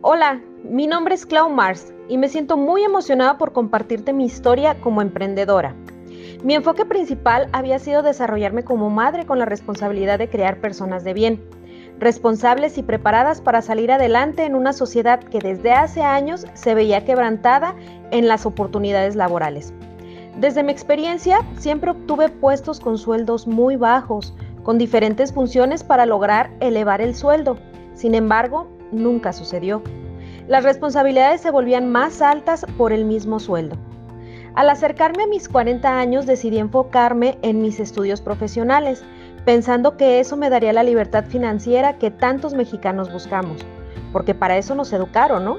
Hola, mi nombre es Clau Mars y me siento muy emocionada por compartirte mi historia como emprendedora. Mi enfoque principal había sido desarrollarme como madre con la responsabilidad de crear personas de bien, responsables y preparadas para salir adelante en una sociedad que desde hace años se veía quebrantada en las oportunidades laborales. Desde mi experiencia, siempre obtuve puestos con sueldos muy bajos, con diferentes funciones para lograr elevar el sueldo. Sin embargo, nunca sucedió. Las responsabilidades se volvían más altas por el mismo sueldo. Al acercarme a mis 40 años decidí enfocarme en mis estudios profesionales, pensando que eso me daría la libertad financiera que tantos mexicanos buscamos, porque para eso nos educaron, ¿no?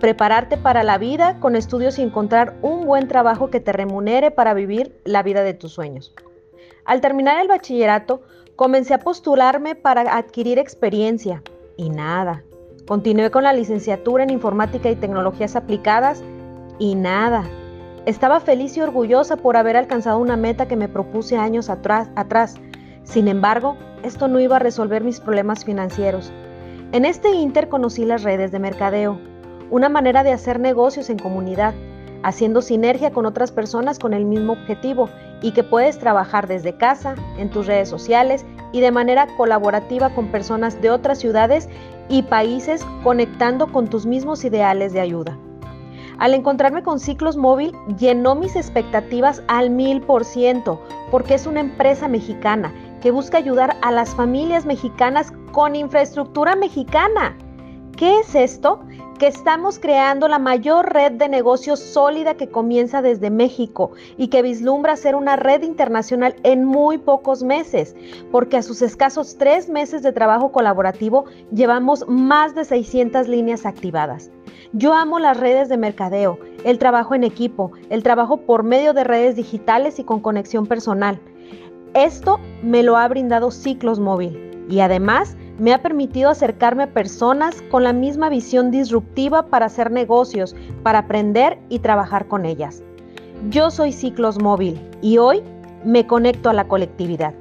Prepararte para la vida con estudios y encontrar un buen trabajo que te remunere para vivir la vida de tus sueños. Al terminar el bachillerato, comencé a postularme para adquirir experiencia y nada. Continué con la licenciatura en informática y tecnologías aplicadas y nada. Estaba feliz y orgullosa por haber alcanzado una meta que me propuse años atrás. Sin embargo, esto no iba a resolver mis problemas financieros. En este inter conocí las redes de mercadeo, una manera de hacer negocios en comunidad, haciendo sinergia con otras personas con el mismo objetivo y que puedes trabajar desde casa, en tus redes sociales y de manera colaborativa con personas de otras ciudades y países conectando con tus mismos ideales de ayuda. Al encontrarme con Ciclos Móvil llenó mis expectativas al mil por ciento porque es una empresa mexicana que busca ayudar a las familias mexicanas con infraestructura mexicana. ¿Qué es esto? Que estamos creando la mayor red de negocios sólida que comienza desde México y que vislumbra ser una red internacional en muy pocos meses, porque a sus escasos tres meses de trabajo colaborativo llevamos más de 600 líneas activadas. Yo amo las redes de mercadeo, el trabajo en equipo, el trabajo por medio de redes digitales y con conexión personal. Esto me lo ha brindado Ciclos Móvil y además me ha permitido acercarme a personas con la misma visión disruptiva para hacer negocios, para aprender y trabajar con ellas. Yo soy Ciclos Móvil y hoy me conecto a la colectividad.